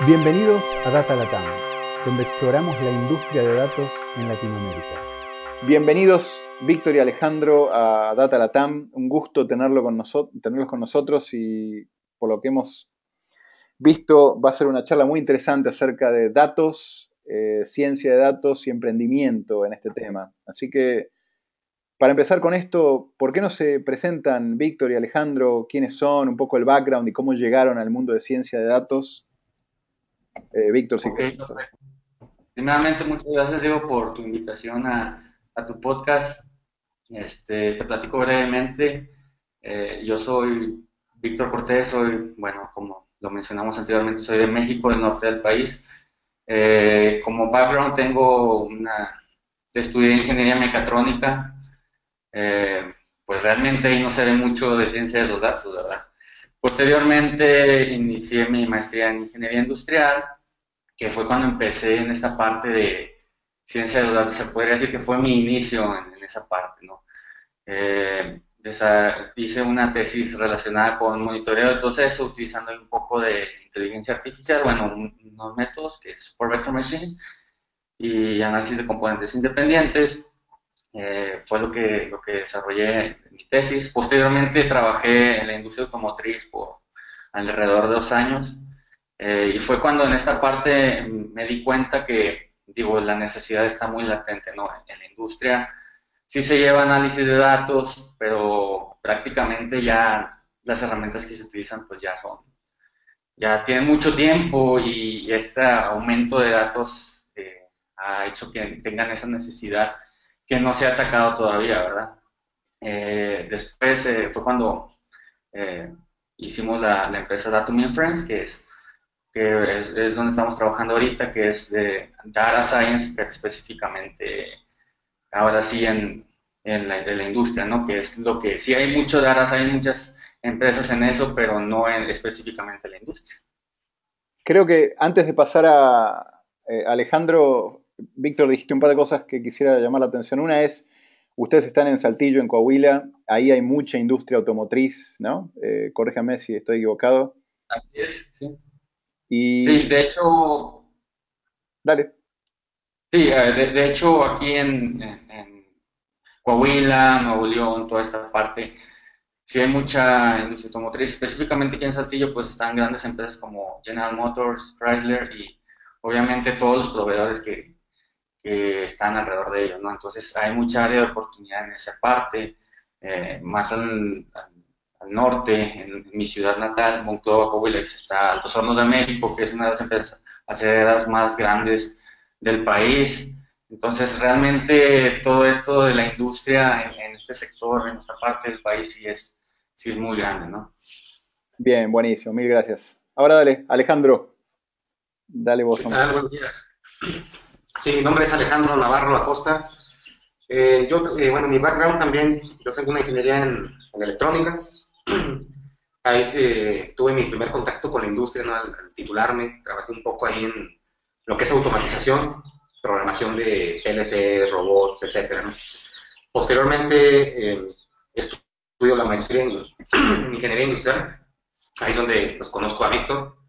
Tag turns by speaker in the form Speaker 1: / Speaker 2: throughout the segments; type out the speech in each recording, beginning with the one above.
Speaker 1: Bienvenidos a Data Latam, donde exploramos la industria de datos en Latinoamérica. Bienvenidos, Víctor y Alejandro, a Data Latam. Un gusto tenerlo con tenerlos con nosotros y por lo que hemos visto va a ser una charla muy interesante acerca de datos, eh, ciencia de datos y emprendimiento en este tema. Así que, para empezar con esto, ¿por qué no se presentan Víctor y Alejandro? ¿Quiénes son? Un poco el background y cómo llegaron al mundo de ciencia de datos eh, Víctor, sí. Okay,
Speaker 2: Finalmente, muchas gracias, Diego, por tu invitación a, tu podcast. Este, te platico brevemente. Eh, yo soy Víctor Cortés, soy, bueno, como lo mencionamos anteriormente, soy de México, del norte del país. Eh, como background tengo una, estudié ingeniería mecatrónica, pues realmente ahí no se ve mucho de ciencia de los datos, ¿verdad? Posteriormente inicié mi maestría en ingeniería industrial, que fue cuando empecé en esta parte de ciencia de los datos. Se podría decir que fue mi inicio en, esa parte, ¿no? Eh, hice una tesis relacionada con monitoreo del proceso utilizando un poco de inteligencia artificial, bueno, unos métodos que es por vector machines y análisis de componentes independientes. Eh, fue lo que, lo que desarrollé en mi tesis. Posteriormente trabajé en la industria automotriz por alrededor de dos años eh, y fue cuando en esta parte me di cuenta que, digo, la necesidad está muy latente, ¿no? En la industria sí se lleva análisis de datos, pero prácticamente ya las herramientas que se utilizan pues ya son, ya tienen mucho tiempo y, este aumento de datos eh, ha hecho que tengan esa necesidad que no se ha atacado todavía, ¿verdad? Eh, después eh, fue cuando eh, hicimos la, empresa Datum Inference, que es que es, donde estamos trabajando ahorita, que es de Data Science, pero específicamente ahora sí en, en, la, industria, ¿no? Que es lo que sí hay mucho Data Science, muchas empresas en eso, pero no en, específicamente en la industria.
Speaker 1: Creo que antes de pasar a Alejandro, Víctor, dijiste un par de cosas que quisiera llamar la atención. Una es, ustedes están en Saltillo, en Coahuila, ahí hay mucha industria automotriz, ¿no? Eh, corríjame si estoy equivocado.
Speaker 2: Así es, sí. Sí, de hecho...
Speaker 1: Dale.
Speaker 2: Sí, eh, de, hecho aquí en, Coahuila, Nuevo León, toda esta parte, sí hay mucha industria automotriz. Específicamente aquí en Saltillo, pues están grandes empresas como General Motors, Chrysler y obviamente todos los proveedores que, que están alrededor de ellos, ¿no? Entonces hay mucha área de oportunidad en esa parte, eh, más al, norte, en, mi ciudad natal, Monclova, Coahuila, está Altos Hornos de México, que es una de las empresas aceleras más grandes del país. Entonces, realmente todo esto de la industria en, este sector, en esta parte del país, sí es, sí es muy grande, ¿no?
Speaker 1: Bien, buenísimo, mil gracias. Ahora dale, Alejandro, dale vos.
Speaker 3: buenos días. Sí, mi nombre es Alejandro Navarro Acosta. Eh, yo, eh, bueno, mi background también, yo tengo una ingeniería en, electrónica. Ahí eh, tuve mi primer contacto con la industria al, titularme. Trabajé un poco ahí en lo que es automatización, programación de PLCs, robots, etc. Posteriormente estudio la maestría en, ingeniería industrial. Ahí es donde pues, conozco a Víctor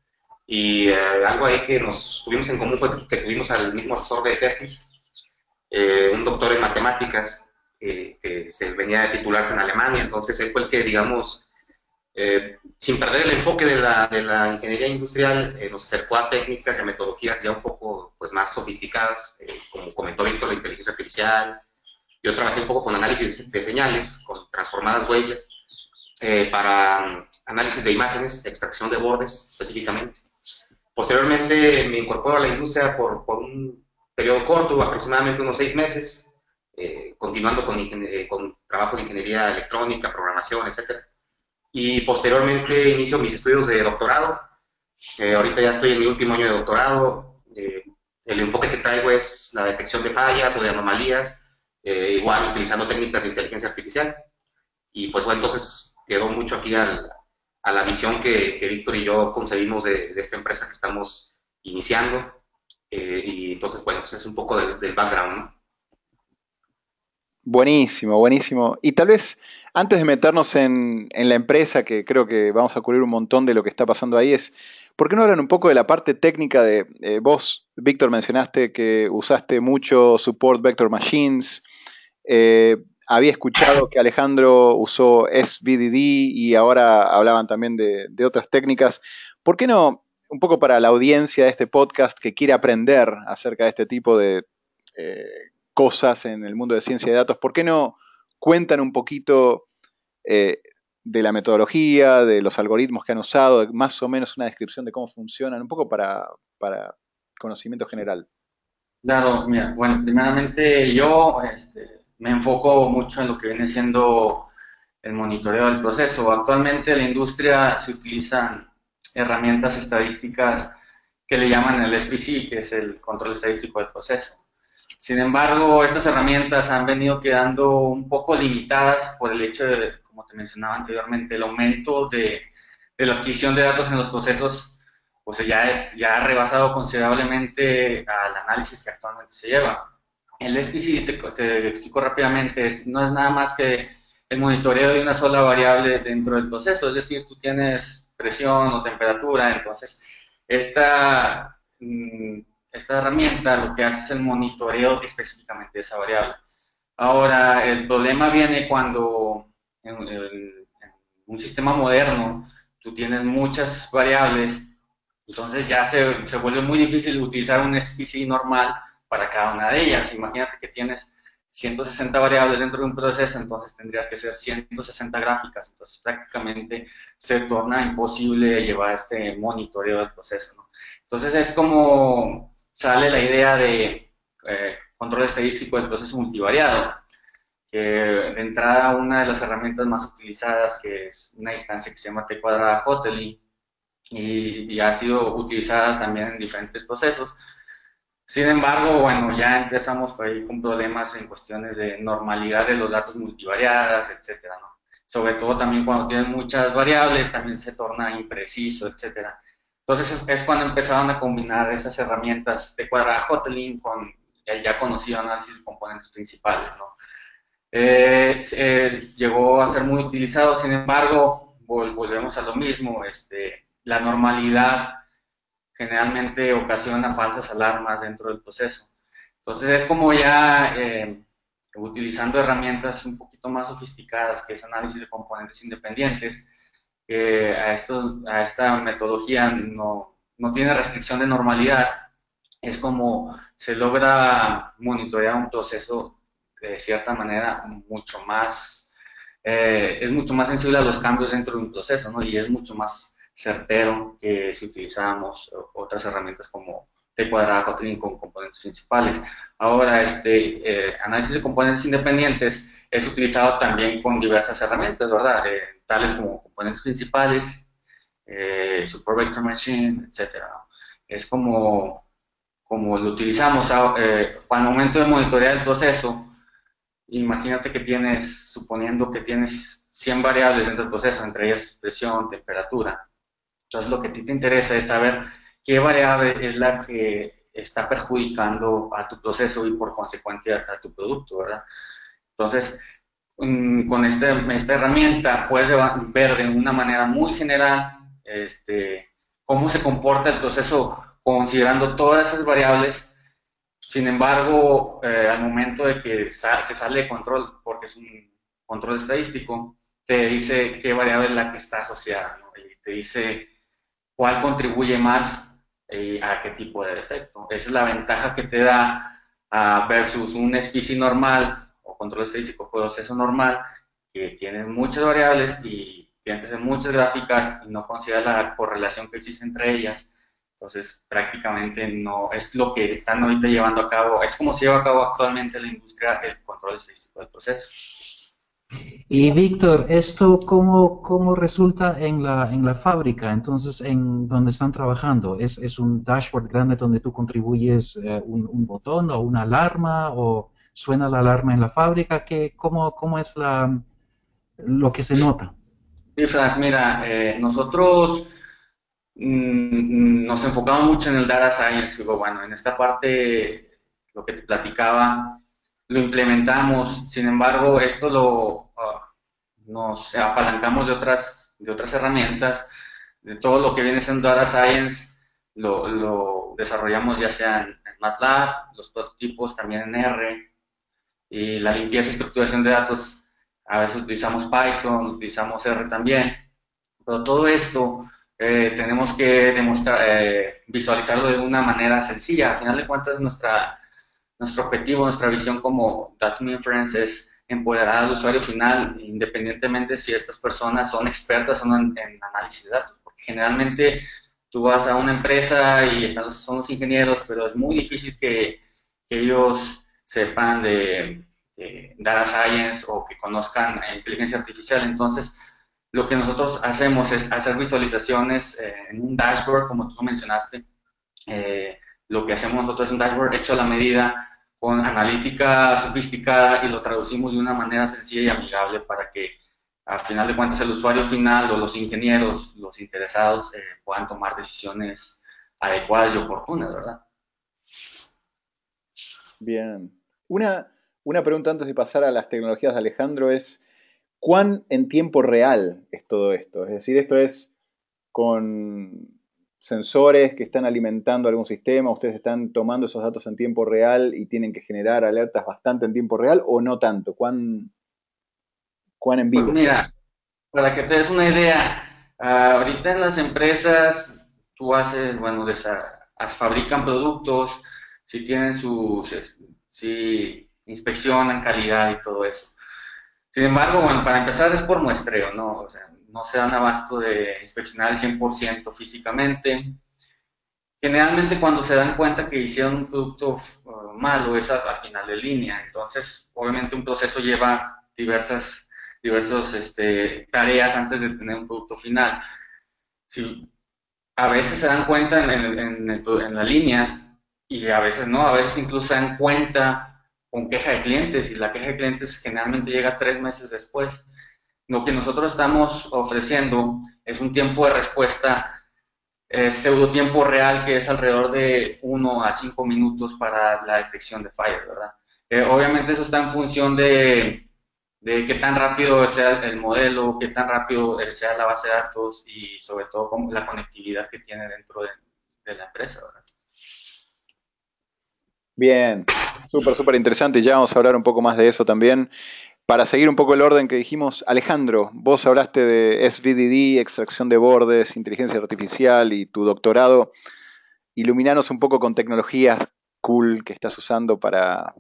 Speaker 3: y eh, algo ahí que nos tuvimos en común fue que tuvimos al mismo asesor de tesis, eh, un doctor en matemáticas, eh, que se venía a titularse en Alemania, entonces él fue el que, digamos, sin perder el enfoque de la, de la ingeniería industrial, nos acercó a técnicas y a metodologías ya un poco pues, más sofisticadas, como comentó Víctor, la inteligencia artificial. Yo trabajé un poco con análisis de señales, con transformadas Weibull, para um, análisis de imágenes, extracción de bordes específicamente. Posteriormente me incorporo a la industria por, por un periodo corto, aproximadamente unos seis meses, eh, continuando con, eh, con, trabajo de ingeniería electrónica, programación, etc. Y posteriormente inicio mis estudios de doctorado. Eh, ahorita ya estoy en mi último año de doctorado. el enfoque que traigo es la detección de fallas o de anomalías, igual utilizando técnicas de inteligencia artificial. Y pues bueno, entonces quedó mucho aquí al, a la visión que, Víctor y yo concebimos de, esta empresa que estamos iniciando. Eh, y entonces, bueno, pues es un poco del, background.
Speaker 1: Buenísimo, buenísimo. Y tal vez antes de meternos en, la empresa, que creo que vamos a cubrir un montón de lo que está pasando ahí, es, ¿por qué no hablan un poco de la parte técnica de eh, vos, Víctor, mencionaste que usaste mucho Support Vector Machines. Eh, había escuchado que Alejandro usó SVDD y ahora hablaban también de, otras técnicas. ¿Por qué no, un poco para la audiencia de este podcast que quiere aprender acerca de este tipo de eh, cosas en el mundo de ciencia de datos, ¿por qué no cuentan un poquito eh, de la metodología, de los algoritmos que han usado, más o menos una descripción de cómo funcionan, un poco para, conocimiento general?
Speaker 2: Claro, mira, bueno, primeramente yo este, me enfoco mucho en lo que viene siendo el monitoreo del proceso. Actualmente en la industria se utilizan herramientas estadísticas que le llaman el SPC, que es el control estadístico del proceso. Sin embargo, estas herramientas han venido quedando un poco limitadas por el hecho de, como te mencionaba anteriormente, el aumento de, la adquisición de datos en los procesos, pues ya, es, ya ha rebasado considerablemente al análisis que actualmente se lleva. El SPC, te, explico rápidamente, es, no es nada más que el monitoreo de una sola variable dentro del proceso, es decir, tú tienes presión o temperatura, entonces esta... Mm, esta herramienta lo que hace es el monitoreo específicamente de esa variable. Ahora, el problema viene cuando en, un sistema moderno tú tienes muchas variables, entonces ya se, se, vuelve muy difícil utilizar un SPC normal para cada una de ellas. Imagínate que tienes 160 variables dentro de un proceso, entonces tendrías que hacer 160 gráficas, entonces prácticamente se torna imposible llevar este monitoreo del proceso. ¿no? Entonces es como sale la idea de eh, control estadístico del proceso multivariado, que de entrada una de las herramientas más utilizadas, que es una instancia que se llama T cuadrada Hotely, y, ha sido utilizada también en diferentes procesos. Sin embargo, bueno, ya empezamos ahí con problemas en cuestiones de normalidad de los datos multivariadas, etcétera, ¿no? Sobre todo también cuando tienen muchas variables, también se torna impreciso, etcétera. Entonces es cuando empezaron a combinar esas herramientas de cuadrada Hotlink con el ya conocido análisis de componentes principales. ¿no? Eh, llegó a ser muy utilizado, sin embargo, volvemos a lo mismo, este, la normalidad generalmente ocasiona falsas alarmas dentro del proceso. Entonces es como ya eh, utilizando herramientas un poquito más sofisticadas, que es análisis de componentes independientes, que a, esto, a esta metodología no, no tiene restricción de normalidad, es como se logra monitorear un proceso de cierta manera mucho más, eh, es mucho más sensible a los cambios dentro de un proceso, ¿no? Y es mucho más certero que si utilizamos otras herramientas como T cuadrada Kotlin con componentes principales. Ahora, este eh, análisis de componentes independientes es utilizado también con diversas herramientas, ¿verdad? Eh, tales como componentes principales, eh, Support Vector Machine, etc. Es como, como lo utilizamos ah, eh, el momento de monitorear el proceso. Imagínate que tienes, suponiendo que tienes 100 variables dentro del proceso, entre ellas presión, temperatura. Entonces lo que a ti te interesa es saber qué variable es la que está perjudicando a tu proceso y por consecuencia a tu producto, ¿verdad? Entonces, con este, esta herramienta puedes ver de una manera muy general este, cómo se comporta el proceso considerando todas esas variables. Sin embargo, eh, al momento de que se sale de control, porque es un control estadístico, te dice qué variable es la que está asociada y te dice cuál contribuye más eh, a qué tipo de defecto. Esa es la ventaja que te da uh, versus un SPC normal control estadístico proceso normal, que tienes muchas variables y tienes que hacer muchas gráficas y no consideras la correlación que existe entre ellas. Entonces, prácticamente no es lo que están ahorita llevando a cabo, es como se lleva a cabo actualmente la industria el control estadístico del proceso.
Speaker 4: Y Víctor, ¿esto cómo, cómo resulta en la, en la fábrica? Entonces, ¿en donde están trabajando? ¿Es, es un dashboard grande donde tú contribuyes eh, un, un, botón o una alarma o suena la alarma en la fábrica? ¿Qué, cómo, ¿Cómo es la, lo que se nota?
Speaker 2: Sí, Franz, mira, eh, nosotros mm, nos enfocamos mucho en el data science, bueno, en esta parte, lo que te platicaba, lo implementamos, sin embargo, esto lo ah, nos apalancamos de otras, de otras herramientas, de todo lo que viene siendo Data Science, lo, desarrollamos ya sea en, MATLAB, los prototipos también en R, y la limpieza y estructuración de datos, a veces utilizamos Python, utilizamos R también, pero todo esto eh, tenemos que demostrar, eh, visualizarlo de una manera sencilla. Al final de cuentas, nuestra, nuestro objetivo, nuestra visión como Data Inference es empoderar al usuario final, independientemente si estas personas son expertas o no en, análisis de datos. Porque generalmente tú vas a una empresa y están, son los ingenieros, pero es muy difícil que, ellos sepan de, de, data science o que conozcan inteligencia artificial. Entonces, lo que nosotros hacemos es hacer visualizaciones eh, en un dashboard, como tú mencionaste. Eh, lo que hacemos nosotros es un dashboard hecho a la medida, con analítica sofisticada y lo traducimos de una manera sencilla y amigable para que al final de cuentas el usuario final o los ingenieros, los interesados, eh, puedan tomar decisiones adecuadas y oportunas, ¿verdad?
Speaker 1: Bien. Una, una pregunta antes de pasar a las tecnologías de Alejandro es, ¿Cuán en tiempo real es todo esto? Es decir, esto es con sensores que están alimentando algún sistema, ustedes están tomando esos datos en tiempo real y tienen que generar alertas bastante en tiempo real o no tanto? ¿Cuán, cuán en vivo?
Speaker 2: Pues mira, para que te des una idea, ah, ahorita en las empresas tú haces, bueno, fabrican productos, si tienen sus, si inspeccionan calidad y todo eso. Sin embargo, bueno, para empezar es por muestreo, ¿no? O sea, no se dan abasto de inspeccionar el 100% físicamente. Generalmente cuando se dan cuenta que hicieron un producto uh, malo es a, final de línea. Entonces, obviamente un proceso lleva diversas diversos, este, tareas antes de tener un producto final. A veces se dan cuenta en, en, en la línea y a veces no, a veces incluso se dan cuenta con queja de clientes y la queja de clientes generalmente llega tres meses después. Lo que nosotros estamos ofreciendo es un tiempo de respuesta eh, pseudo tiempo real que es alrededor de uno a cinco minutos para la detección de fire, ¿verdad? Eh, obviamente eso está en función de, de qué tan rápido sea el modelo, qué tan rápido sea la base de datos y sobre todo la conectividad que tiene dentro de, de la empresa, ¿verdad?
Speaker 1: Bien, súper, súper interesante. Ya vamos a hablar un poco más de eso también. Para seguir un poco el orden que dijimos, Alejandro, vos hablaste de SVDD, extracción de bordes, inteligencia artificial y tu doctorado. Iluminanos un poco con tecnologías cool que estás usando para,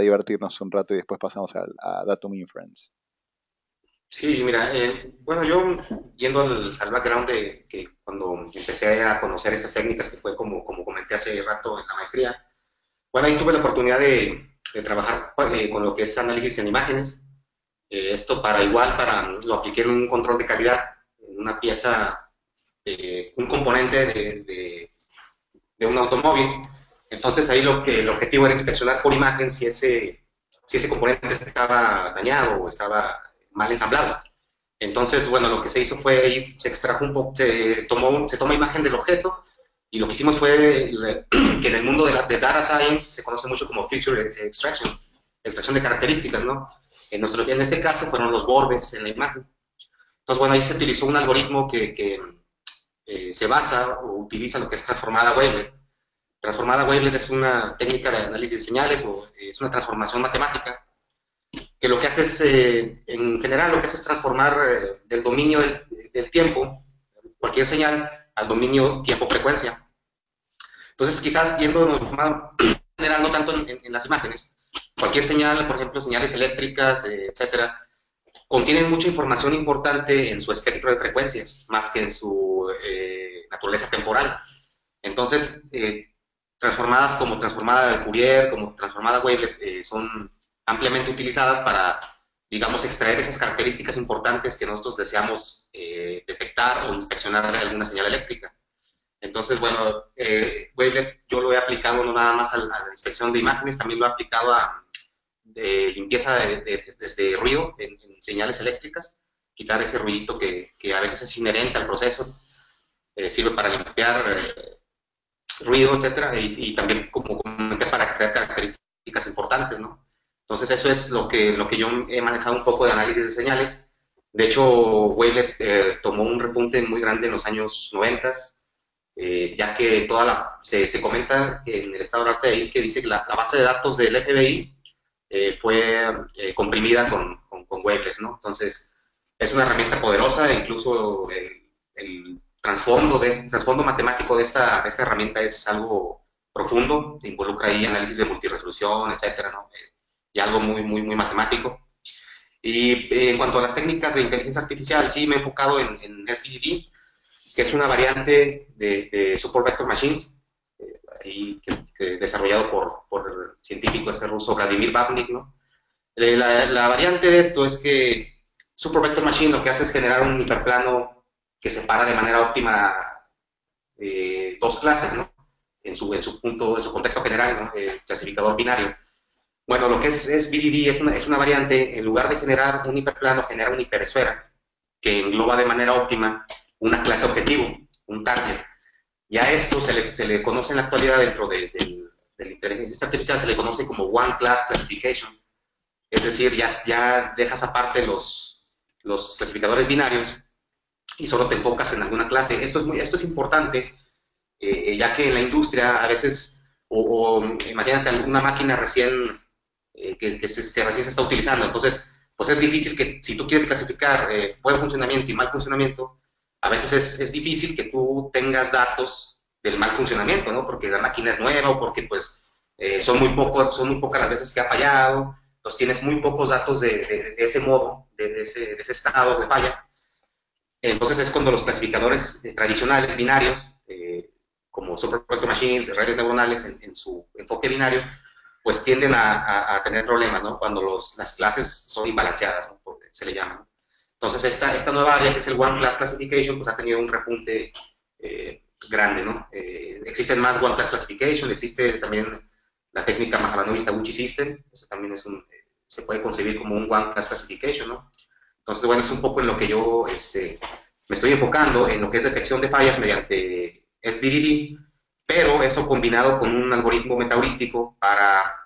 Speaker 1: divertirnos un rato y después pasamos a, a Datum Inference.
Speaker 3: Sí, mira, eh, bueno, yo yendo al, background de que cuando empecé a conocer esas técnicas, que fue como, como comenté hace rato en la maestría, bueno, ahí tuve la oportunidad de, trabajar eh, con lo que es análisis en imágenes. Eh, esto para igual, para lo apliqué en un control de calidad, en una pieza, eh, un componente de, de, un automóvil. Entonces ahí lo que, el objetivo era inspeccionar por imagen si ese, si ese componente estaba dañado o estaba mal ensamblado. Entonces, bueno, lo que se hizo fue, se extrajo un poco, se tomó, se toma imagen del objeto, y lo que hicimos fue que en el mundo de, la, de data science se conoce mucho como feature extraction, extracción de características, ¿no? En, nuestro, en este caso fueron los bordes en la imagen. Entonces, bueno, ahí se utilizó un algoritmo que, que eh, se basa o utiliza lo que es transformada wavelet. Transformada wavelet es una técnica de análisis de señales o es una transformación matemática que lo que hace es, eh, en general, lo que hace es transformar eh, del dominio del, del tiempo cualquier señal al dominio tiempo-frecuencia. Entonces, quizás viendo en general, no tanto en, las imágenes, cualquier señal, por ejemplo, señales eléctricas, eh, etcétera, contienen mucha información importante en su espectro de frecuencias, más que en su eh, naturaleza temporal. Entonces, eh, transformadas como transformada de Fourier, como transformada wavelet, son ampliamente utilizadas para digamos, extraer esas características importantes que nosotros deseamos eh, detectar o inspeccionar de alguna señal eléctrica. Entonces, bueno, eh, Wavelet yo lo he aplicado no nada más a la, inspección de imágenes, también lo he aplicado a limpieza desde ruido en, señales eléctricas, quitar ese ruidito que, que, a veces es inherente al proceso, eh, sirve para limpiar eh, ruido, etcétera, y, y, también, como comenté, para extraer características importantes, ¿no? Entonces eso es lo que, lo que yo he manejado un poco de análisis de señales. De hecho, Wavelet eh, tomó un repunte muy grande en los años 90, eh, ya que toda la, se, se, comenta en el estado de arte ahí que dice que la, base de datos del FBI eh, fue comprimida con, con, con ¿no? Entonces, es una herramienta poderosa, incluso el, el trasfondo, de, trasfondo matemático de esta, esta herramienta es algo profundo, involucra ahí análisis de multiresolución, etcétera, ¿no? Eh, y algo muy, muy, muy matemático. Y eh, en cuanto a las técnicas de inteligencia artificial, sí me he enfocado en, en que es una variante de, Support Vector Machines, eh, que, desarrollado por, por, el científico este ruso Vladimir Babnik, ¿no? La, la, variante de esto es que Super Vector Machine lo que hace es generar un hiperplano que separa de manera óptima eh, dos clases, ¿no? En su, en su punto, en su contexto general, ¿no? Eh, clasificador binario. Bueno, lo que es, es BDD es una, es una variante, en lugar de generar un hiperplano, genera una hiperesfera que engloba de manera óptima una clase objetivo, un target. Y a esto se le, se le conoce en la actualidad dentro de, de, de, la inteligencia artificial, se le conoce como One Class Classification. Es decir, ya, ya dejas aparte los, los clasificadores binarios y solo te enfocas en alguna clase. Esto es, muy, esto es importante, eh, ya que en la industria a veces, o, imagínate una máquina recién, eh, que, que, se, recién se está utilizando, entonces, pues es difícil que si tú quieres clasificar eh, buen funcionamiento y mal funcionamiento, a veces es, es, difícil que tú tengas datos del mal funcionamiento, ¿no? Porque la máquina es nueva o porque pues son, muy poco, son muy pocas las veces que ha fallado, entonces tienes muy pocos datos de, ese modo, de, ese, de, estado de falla. Entonces es cuando los clasificadores eh, tradicionales, binarios, eh, como Super Machines, redes neuronales en, su enfoque binario, pues tienden a, tener problemas, ¿no? Cuando las clases son imbalanceadas, se le llama. Entonces esta, esta nueva área que es el One Class Classification, pues ha tenido un repunte eh, grande, ¿no? existen más One Class Classification, existe también la técnica Mahalanobis Taguchi System, eso también es un, se puede concebir como un One Class Classification, ¿no? Entonces, bueno, es un poco en lo que yo este, me estoy enfocando, en lo que es detección de fallas mediante SBDD, pero eso combinado con un algoritmo metaheurístico para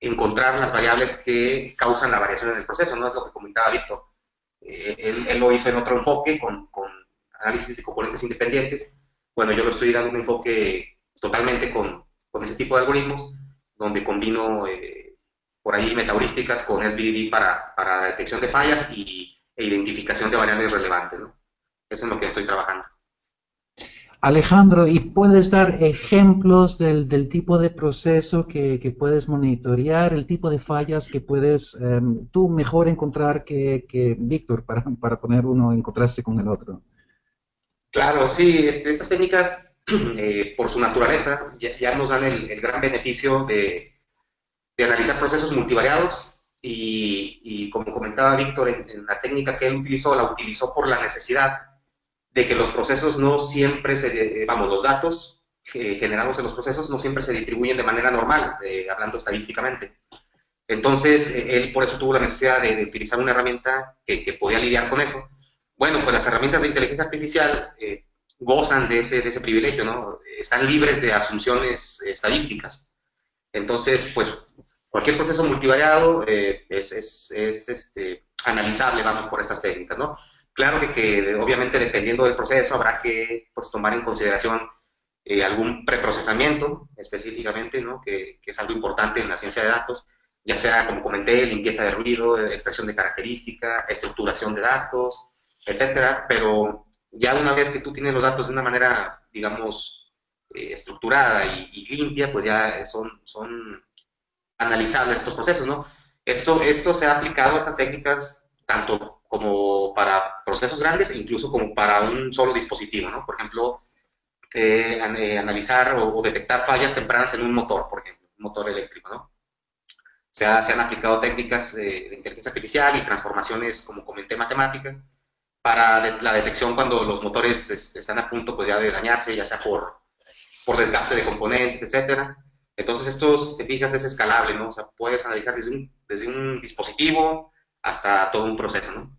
Speaker 3: encontrar las variables que causan la variación en el proceso, ¿no? Es lo que comentaba Víctor. Él, lo hizo en otro enfoque, con, análisis de componentes independientes. Bueno, yo lo estoy dando un enfoque totalmente con, ese tipo de algoritmos, donde combino eh, por ahí metaheurísticas con SBD para, para detección de fallas y, e identificación de variables relevantes. Eso es lo que estoy trabajando.
Speaker 4: Alejandro, ¿y puedes dar ejemplos del, del tipo de proceso que, que, puedes monitorear, el tipo de fallas que puedes em, tú mejor encontrar que, que Víctor, para, para, poner uno en contraste con el otro?
Speaker 3: Claro, sí, este, estas técnicas eh, por su naturaleza, ya, nos dan el, gran beneficio de, analizar procesos multivariados y, como comentaba Víctor, en, la técnica que él utilizó, la utilizó por la necesidad de que los procesos no siempre se, vamos, los datos eh, generados en los procesos no siempre se distribuyen de manera normal, hablando estadísticamente. Entonces, eh, él por eso tuvo la necesidad de, utilizar una herramienta que, podía lidiar con eso. Bueno, pues las herramientas de inteligencia artificial gozan de ese, de ese privilegio, ¿no? Están libres de asunciones estadísticas. Entonces, pues, cualquier proceso multivariado eh, es, es, es este, analizable, vamos, por estas técnicas, ¿no? Claro que, obviamente, dependiendo del proceso, habrá que pues, tomar en consideración eh, algún preprocesamiento específicamente, ¿no? Que, es algo importante en la ciencia de datos, ya sea, como comenté, limpieza de ruido, extracción de característica, estructuración de datos, etcétera, pero ya una vez que tú tienes los datos de una manera, digamos, eh, estructurada y, limpia, pues ya son, son analizables estos procesos, ¿no? Esto, esto se ha aplicado, estas técnicas, tanto como para procesos grandes incluso como para un solo dispositivo, ¿no? Por ejemplo, eh, eh, analizar o, detectar fallas tempranas en un motor, por ejemplo, un motor eléctrico, ¿no? Se, han aplicado técnicas de inteligencia artificial y transformaciones, como comenté, matemáticas, para la detección cuando los motores están a punto pues, ya de dañarse, ya sea por, por desgaste de componentes, etc. Entonces, esto, te fijas, es escalable, ¿no? O sea, puedes analizar desde un, desde un dispositivo hasta todo un proceso, ¿no?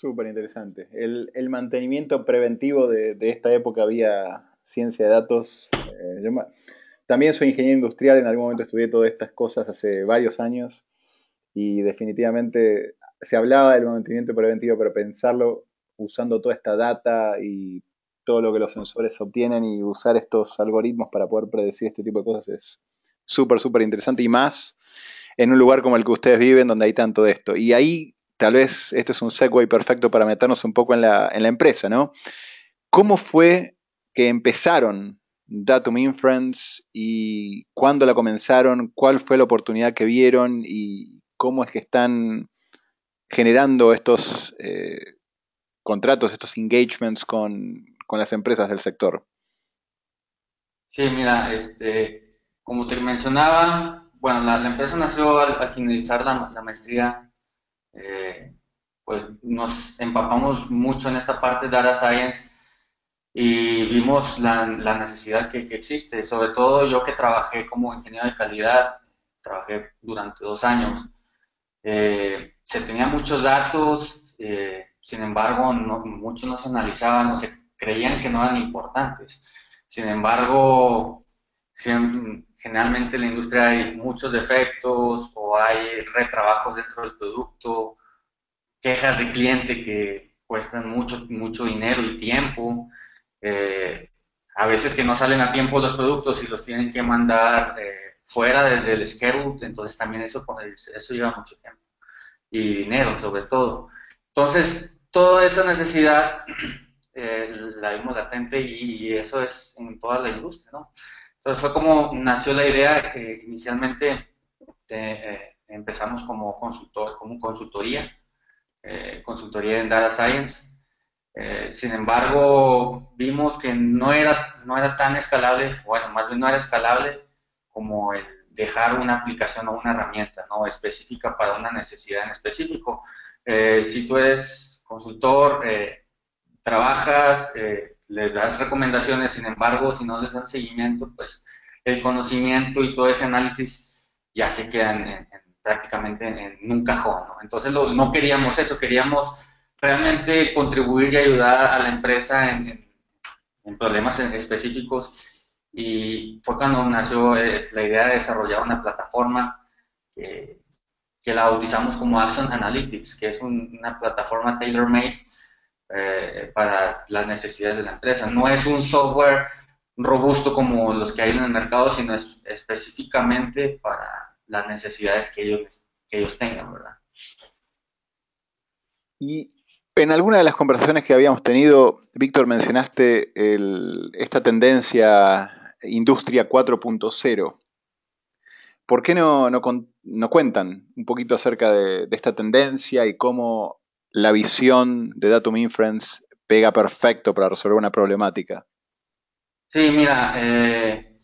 Speaker 1: Súper interesante. El, mantenimiento preventivo de, de, esta época había ciencia de datos. Eh, también soy ingeniero industrial, en algún momento estudié todas estas cosas hace varios años y definitivamente se hablaba del mantenimiento preventivo, pero pensarlo usando toda esta data y todo lo que los sensores obtienen y usar estos algoritmos para poder predecir este tipo de cosas es súper, súper interesante y más en un lugar como el que ustedes viven donde hay tanto de esto. Y ahí tal vez esto es un segue perfecto para meternos un poco en la, en la empresa, ¿no? ¿Cómo fue que empezaron Datum Inference y cuándo la comenzaron? ¿Cuál fue la oportunidad que vieron y cómo es que están generando estos eh, contratos, estos engagements con, las empresas del sector?
Speaker 2: Sí, mira, este, como te mencionaba, bueno, la, empresa nació al, finalizar la, maestría, eh, pues nos empapamos mucho en esta parte de data science y vimos la, necesidad que, existe, sobre todo yo que trabajé como ingeniero de calidad, trabajé durante dos años, eh, se tenían muchos datos, eh, sin embargo, muchos no se analizaban o se creían que no eran importantes. Sin embargo, generalmente en la industria hay muchos defectos o hay retrabajos dentro del producto, quejas de cliente que cuestan mucho, mucho dinero y tiempo. Eh, a veces que no salen a tiempo los productos y los tienen que mandar eh, fuera del schedule, entonces también eso, eso lleva mucho tiempo y dinero sobre todo. Entonces, toda esa necesidad eh, la vimos latente y, eso es en toda la industria, ¿no? Entonces fue como nació la idea, inicialmente empezamos como consultor, como consultoría, consultoría en Data Science, eh, sin embargo, vimos que no era, no era tan escalable, bueno, más bien no era escalable como el dejar una aplicación o una herramienta ¿no? específica para una necesidad en específico. Eh, si tú eres consultor, eh, trabajas, les das recomendaciones, sin embargo, si no les dan seguimiento, pues el conocimiento y todo ese análisis ya se quedan prácticamente en, un cajón. ¿no? Entonces no queríamos eso, queríamos realmente contribuir y ayudar a la empresa en, problemas específicos y fue cuando nació la idea de desarrollar una plataforma que, la bautizamos como Action Analytics, que es una plataforma tailor-made eh, para las necesidades de la empresa. No es un software robusto como los que hay en el mercado, sino es específicamente para las necesidades que ellos, que ellos tengan, ¿verdad?
Speaker 1: Y en alguna de las conversaciones que habíamos tenido, Víctor, mencionaste esta tendencia industria 4.0. ¿Por qué no, cuentan un poquito acerca de, esta tendencia y cómo la visión de Datum Inference pega perfecto para resolver una problemática?
Speaker 2: Sí, mira, eh,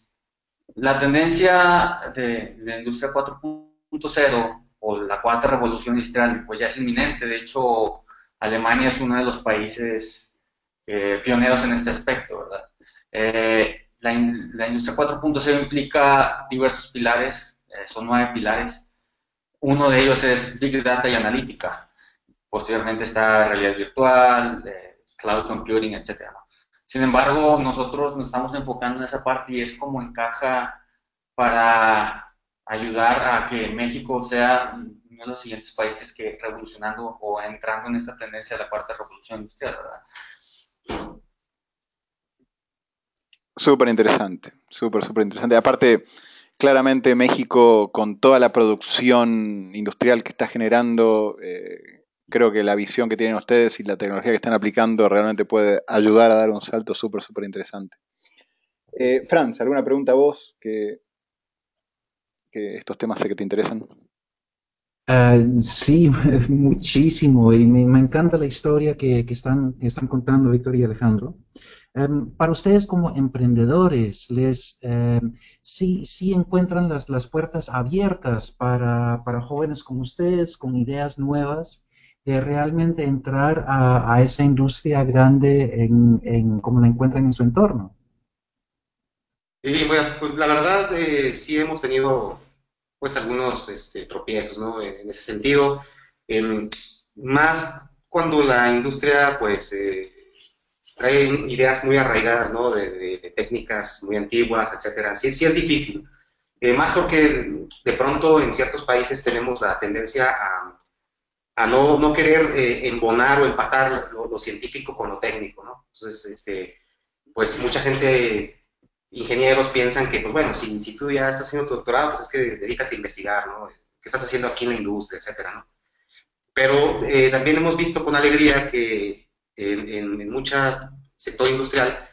Speaker 2: la tendencia de, la industria 4.0 o la cuarta revolución industrial pues ya es inminente. De hecho, Alemania es uno de los países eh, pioneros en este aspecto, ¿verdad? Eh, la, industria 4.0 implica diversos pilares, son nueve pilares. Uno de ellos es Big Data y Analítica. Posteriormente está realidad virtual, cloud computing, etc. Sin embargo, nosotros nos estamos enfocando en esa parte y es como encaja para ayudar a que México sea de los siguientes países que revolucionando o entrando en esta tendencia de la cuarta revolución industrial, ¿verdad?
Speaker 1: Súper interesante, súper, súper interesante. Aparte, claramente México, con toda la producción industrial que está generando, eh, creo que la visión que tienen ustedes y la tecnología que están aplicando realmente puede ayudar a dar un salto súper, súper interesante. Eh, Franz, ¿alguna pregunta a vos que, que estos temas sé que te interesan?
Speaker 4: Ah, sí, muchísimo. Y me, encanta la historia que, están, están contando Víctor y Alejandro. Em, para ustedes como emprendedores, les em, sí, sí encuentran las, las puertas abiertas para, jóvenes como ustedes, con ideas nuevas, de realmente entrar a, esa industria grande en, como la encuentran en su entorno.
Speaker 3: Sí, bueno, pues la verdad eh, sí hemos tenido pues algunos este, tropiezos, ¿no? En ese sentido, em, más cuando la industria, pues, eh, traen ideas muy arraigadas, ¿no? De, técnicas muy antiguas, etcétera. Sí, sí es difícil. Eh, más porque de pronto en ciertos países tenemos la tendencia a, a no, no, querer eh, embonar o empatar lo, científico con lo técnico, ¿no? Entonces, este, pues mucha gente, ingenieros, piensan que, pues bueno, si, si tú ya estás haciendo tu doctorado, pues es que dedícate a investigar, ¿no? ¿Qué estás haciendo aquí en la industria, etcétera, ¿no? Pero eh, también hemos visto con alegría que en, en, mucho sector industrial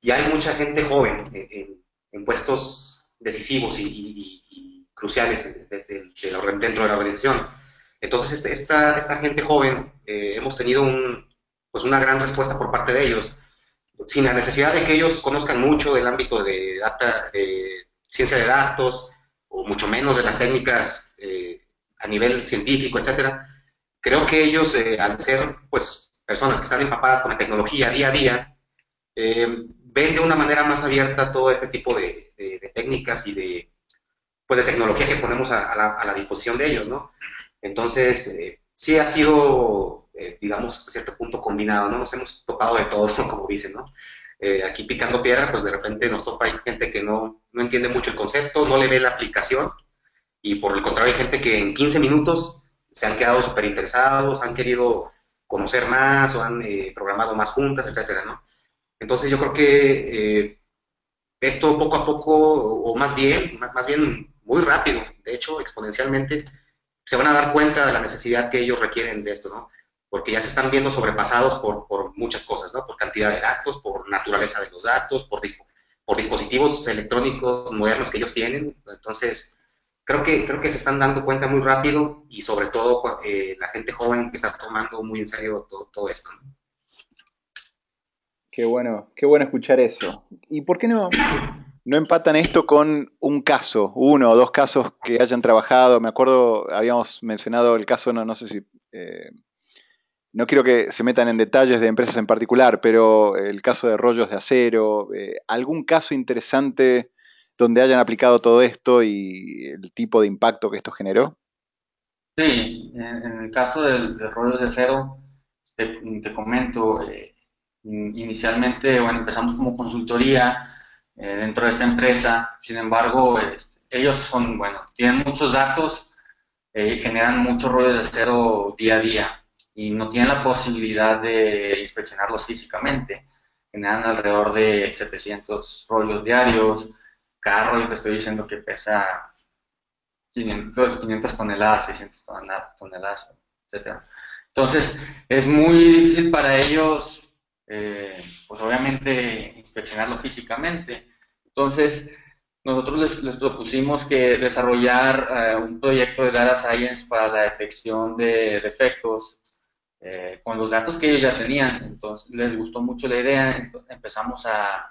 Speaker 3: ya hay mucha gente joven en, puestos decisivos y, cruciales dentro de la organización. Entonces, este, esta, esta gente joven, eh, hemos tenido un, pues una gran respuesta por parte de ellos, sin la necesidad de que ellos conozcan mucho del ámbito de, data, de ciencia de datos, o mucho menos de las técnicas eh, a nivel científico, etcétera, creo que ellos, eh, al ser pues, personas que están empapadas con la tecnología día a día, ven de una manera más abierta todo este tipo de, técnicas y de, pues, de tecnología que ponemos a, la, disposición de ellos, ¿no? Entonces, eh, sí ha sido, digamos, hasta cierto punto combinado, ¿no? Nos hemos topado de todo, como dicen, ¿no? aquí picando piedra, pues de repente nos topa gente que no, no entiende mucho el concepto, no le ve la aplicación, y por el contrario hay gente que en 15 minutos se han quedado súper interesados, han querido conocer más o han eh, programado más juntas, etcétera, ¿no? Entonces yo creo que eh, esto poco a poco, o más bien, más, bien muy rápido, de hecho exponencialmente, se van a dar cuenta de la necesidad que ellos requieren de esto, ¿no? Porque ya se están viendo sobrepasados por, muchas cosas, ¿no? Por cantidad de datos, por naturaleza de los datos, por, por dispositivos electrónicos modernos que ellos tienen. Entonces, creo que, creo que se están dando cuenta muy rápido y sobre todo eh, la gente joven que está tomando muy en serio todo, todo esto.
Speaker 1: Qué bueno, qué bueno escuchar eso. ¿Y por qué no, no empatan esto con un caso, uno o dos casos que hayan trabajado? Me acuerdo, habíamos mencionado el caso, no, no sé si... Eh, no quiero que se metan en detalles de empresas en particular, pero el caso de rollos de acero, eh, algún caso interesante donde hayan aplicado todo esto y el tipo de impacto que esto generó?
Speaker 2: Sí, en, el caso del, rollo de acero, te, comento, eh, inicialmente, bueno, empezamos como consultoría eh, dentro de esta empresa, sin embargo, este, ellos son, bueno, tienen muchos datos, eh, generan mucho rollo de acero día a día y no tienen la posibilidad de inspeccionarlos físicamente. Generan alrededor de 700 rollos diarios, carro y te estoy diciendo que pesa 500, 500 toneladas, 600 toneladas, etc. Entonces, es muy difícil para ellos, eh, pues obviamente, inspeccionarlo físicamente. Entonces, nosotros les, propusimos que desarrollar eh, un proyecto de Data Science para la detección de defectos eh, con los datos que ellos ya tenían. Entonces, les gustó mucho la idea, empezamos a,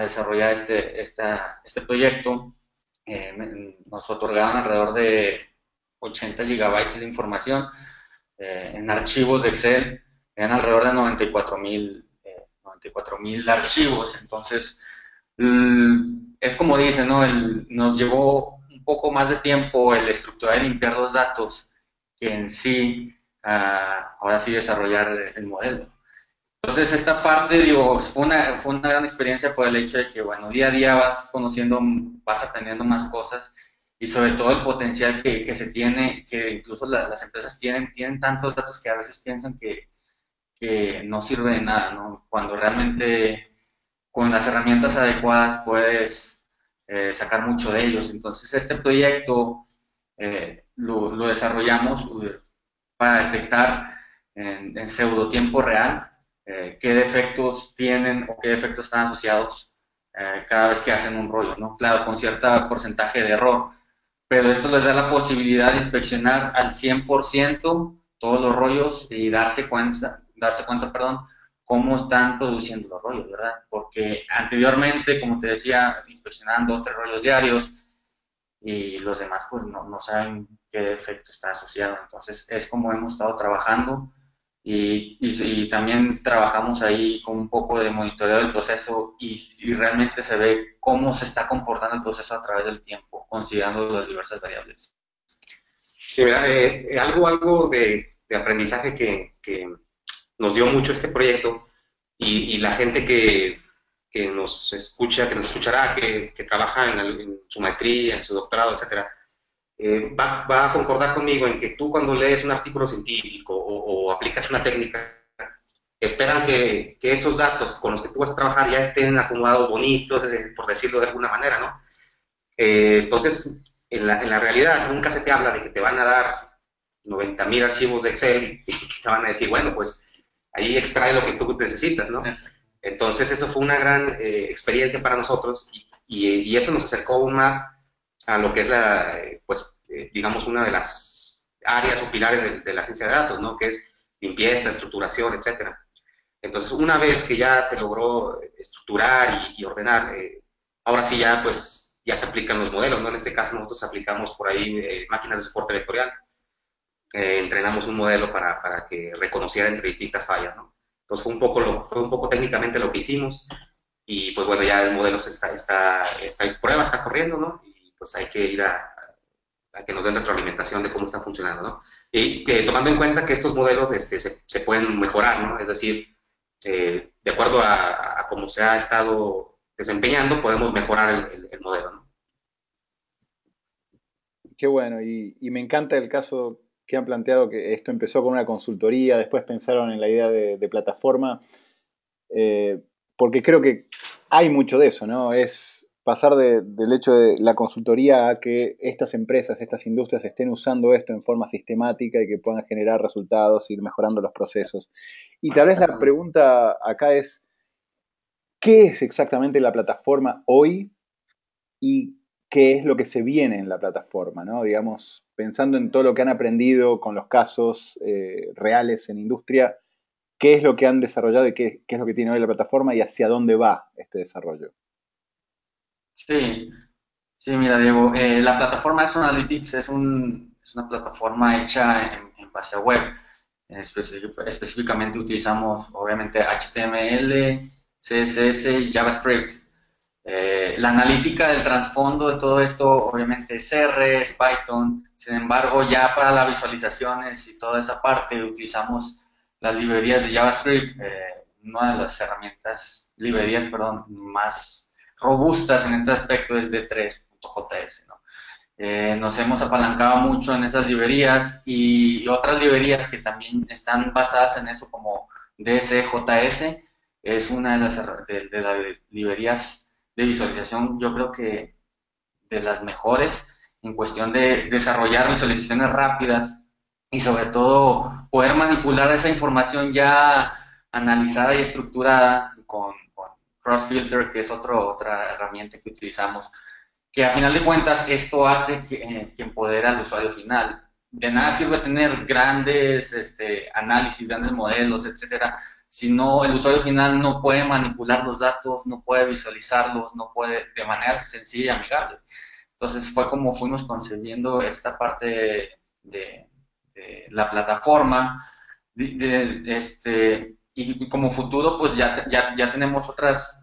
Speaker 2: desarrollar este, este proyecto. Nos otorgaban alrededor de 80 gigabytes de información en archivos de Excel, eran alrededor de 94 mil 94 eh, archivos, entonces es como dice, ¿no? nos llevó un poco más de tiempo el estructurar y limpiar los datos que en sí, ah, ahora sí desarrollar el modelo. Entonces, esta parte, digo, fue una, fue una gran experiencia por el hecho de que, bueno, día a día vas conociendo, vas aprendiendo más cosas y sobre todo el potencial que, que se tiene, que incluso las empresas tienen, tienen tantos datos que a veces piensan que, que no sirve de nada, ¿no? Cuando realmente con las herramientas adecuadas puedes eh, sacar mucho de ellos. Entonces, este proyecto eh, lo, desarrollamos eh, para detectar en, pseudo tiempo real qué defectos tienen o qué defectos están asociados cada vez que hacen un rollo, ¿no? Claro, con cierto porcentaje de error, pero esto les da la posibilidad de inspeccionar al 100% todos los rollos y darse cuenta, darse cuenta, perdón, cómo están produciendo los rollos, ¿verdad? Porque anteriormente, como te decía, inspeccionaban dos, tres rollos diarios y los demás pues no, no saben qué defecto está asociado. Entonces es como hemos estado trabajando y, también trabajamos ahí con un poco de monitoreo del proceso y, si realmente se ve cómo se está comportando el proceso a través del tiempo, considerando las diversas variables.
Speaker 3: Sí, eh, eh, algo, algo de, aprendizaje que, que, nos dio mucho este proyecto y, la gente que, que, nos escucha, que nos escuchará, que, que trabaja en, su maestría, en su doctorado, etcétera, eh, va, va, a concordar conmigo en que tú cuando lees un artículo científico o, aplicas una técnica, esperan que, que, esos datos con los que tú vas a trabajar ya estén acomodados bonitos, eh, por decirlo de alguna manera, ¿no? Eh, entonces, en la, en la, realidad nunca se te habla de que te van a dar 90.000 archivos de Excel y que te van a decir, bueno, pues ahí extrae lo que tú necesitas, ¿no? Entonces, eso fue una gran experiencia para nosotros y, y, eso nos acercó aún más a lo que es la, pues, eh, digamos, una de las áreas o pilares de, la ciencia de datos, ¿no? Que es limpieza, estructuración, etcétera. Entonces, una vez que ya se logró estructurar y, ordenar, eh, ahora sí ya, pues, ya se aplican los modelos, ¿no? En este caso nosotros aplicamos por ahí eh, máquinas de soporte vectorial. Entrenamos un modelo para, para, que reconociera entre distintas fallas, ¿no? Entonces fue un poco, lo, fue un poco técnicamente lo que hicimos y pues bueno, ya el modelo está, está, está en prueba, está corriendo, ¿no? pues hay que ir a, que nos den retroalimentación de cómo está funcionando, ¿no? Y tomando en cuenta que estos modelos este, se, pueden mejorar, ¿no? Es decir, eh, de acuerdo a, cómo se ha estado desempeñando, podemos mejorar el, modelo, ¿no?
Speaker 1: Qué bueno, y, me encanta el caso que han planteado que esto empezó con una consultoría, después pensaron en la idea de, plataforma, eh, porque creo que hay mucho de eso, ¿no? Es pasar del hecho de la consultoría a que estas empresas, estas industrias estén usando esto en forma sistemática y que puedan generar resultados, ir mejorando los procesos. Y tal vez la pregunta acá es, ¿qué es exactamente la plataforma hoy y qué es lo que se viene en la plataforma? ¿no? Digamos, pensando en todo lo que han aprendido con los casos eh, reales en industria, ¿qué es lo que han desarrollado y qué, es lo que tiene hoy la plataforma y hacia dónde va este desarrollo?
Speaker 2: Sí, sí, mira, Diego, eh, la plataforma Exxon Analytics es, un, es una plataforma hecha en, base a web. específicamente utilizamos, obviamente, HTML, CSS y JavaScript. Eh, la analítica del trasfondo de todo esto, obviamente, es R, es Python. Sin embargo, ya para las visualizaciones y toda esa parte, utilizamos las librerías de JavaScript, eh, una de las herramientas, librerías, perdón, más robustas en este aspecto es D3.js. ¿no? Eh, nos hemos apalancado mucho en esas librerías y otras librerías que también están basadas en eso como DSJS es una de las, librerías de visualización yo creo que de las mejores en cuestión de desarrollar visualizaciones rápidas y sobre todo poder manipular esa información ya analizada y estructurada con CrossFilter, que es otro, otra herramienta que utilizamos, que a final de cuentas esto hace que, eh, empodera al usuario final. De nada sirve tener grandes este, análisis, grandes modelos, etcétera, si no el usuario final no puede manipular los datos, no puede visualizarlos, no puede de manera sencilla y amigable. Entonces fue como fuimos concebiendo esta parte de, la plataforma, de, este, y como futuro pues ya, ya, ya tenemos otras,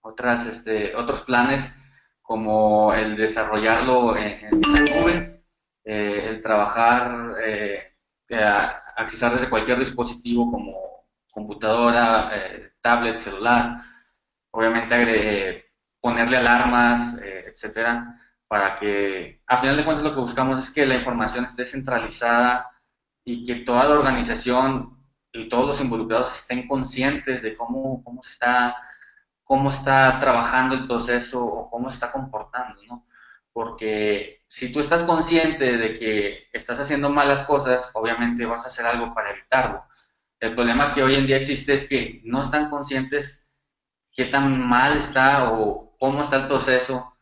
Speaker 2: otras, este, otros planes como el desarrollarlo en, la nube, eh, el trabajar, eh, accesar desde cualquier dispositivo como computadora, eh, tablet, celular, obviamente ponerle alarmas, etcétera, para que a final de cuentas lo que buscamos es que la información esté centralizada y que toda la organización y todos los involucrados estén conscientes de cómo, cómo se está cómo está trabajando el proceso o cómo está comportando, ¿no? Porque si tú estás consciente de que estás haciendo malas cosas, obviamente vas a hacer algo para evitarlo. El problema que hoy en día existe es que no están conscientes qué tan mal está o cómo está el proceso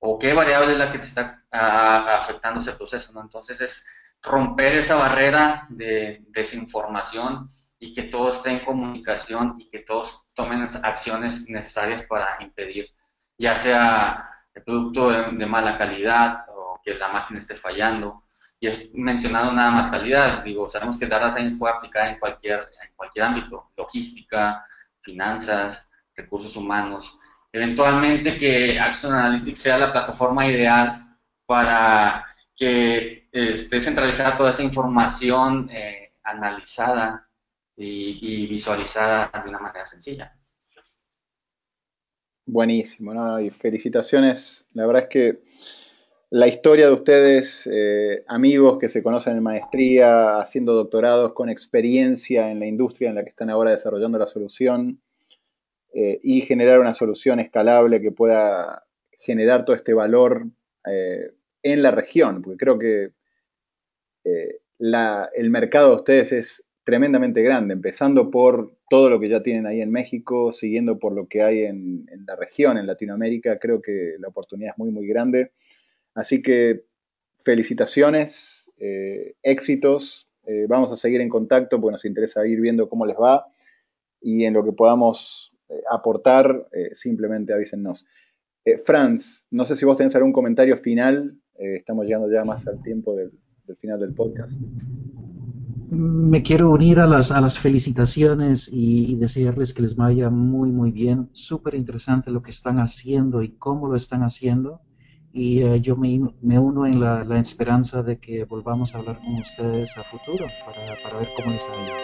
Speaker 2: o qué variable es la que te está afectando ese proceso, ¿no? Entonces es romper esa barrera de desinformación y que todos estén en comunicación y que todos tomen acciones necesarias para impedir, ya sea el producto de, mala calidad o que la máquina esté fallando. Y es mencionado nada más calidad, digo, sabemos que Data Science puede aplicar en cualquier, en cualquier ámbito, logística, finanzas, recursos humanos. Eventualmente que Action Analytics sea la plataforma ideal para que esté centralizada toda esa información eh, analizada y, visualizada de una manera sencilla.
Speaker 1: Buenísimo, ¿no? Y felicitaciones. La verdad es que la historia de ustedes, eh, amigos que se conocen en maestría, haciendo doctorados con experiencia en la industria en la que están ahora desarrollando la solución eh, y generar una solución escalable que pueda generar todo este valor eh, en la región, porque creo que el mercado de ustedes es tremendamente grande, empezando por todo lo que ya tienen ahí en México, siguiendo por lo que hay en, la región, en Latinoamérica, creo que la oportunidad es muy, muy grande. Así que felicitaciones, eh, éxitos, eh, vamos a seguir en contacto porque nos interesa ir viendo cómo les va y en lo que podamos eh, aportar, simplemente avísennos. Franz, no sé si vos tenés algún comentario final, estamos llegando ya más al tiempo del final del podcast
Speaker 4: me quiero unir a las, felicitaciones y, desearles que les vaya muy, muy bien. Súper interesante lo que están haciendo y cómo lo están haciendo. Y eh, yo me, me, uno en la, la, esperanza de que volvamos a hablar con ustedes a futuro para, para ver cómo les ha ido.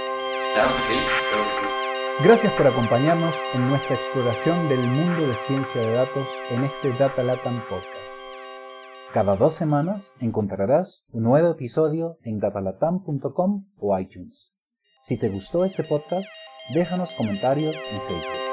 Speaker 2: Claro que sí, claro que sí.
Speaker 1: Gracias por acompañarnos en nuestra exploración del mundo de ciencia de datos en este Data Latam Podcast. Cada dos semanas encontrarás un nuevo episodio en datalatam.com o iTunes. Si te gustó este podcast, déjanos comentarios en Facebook.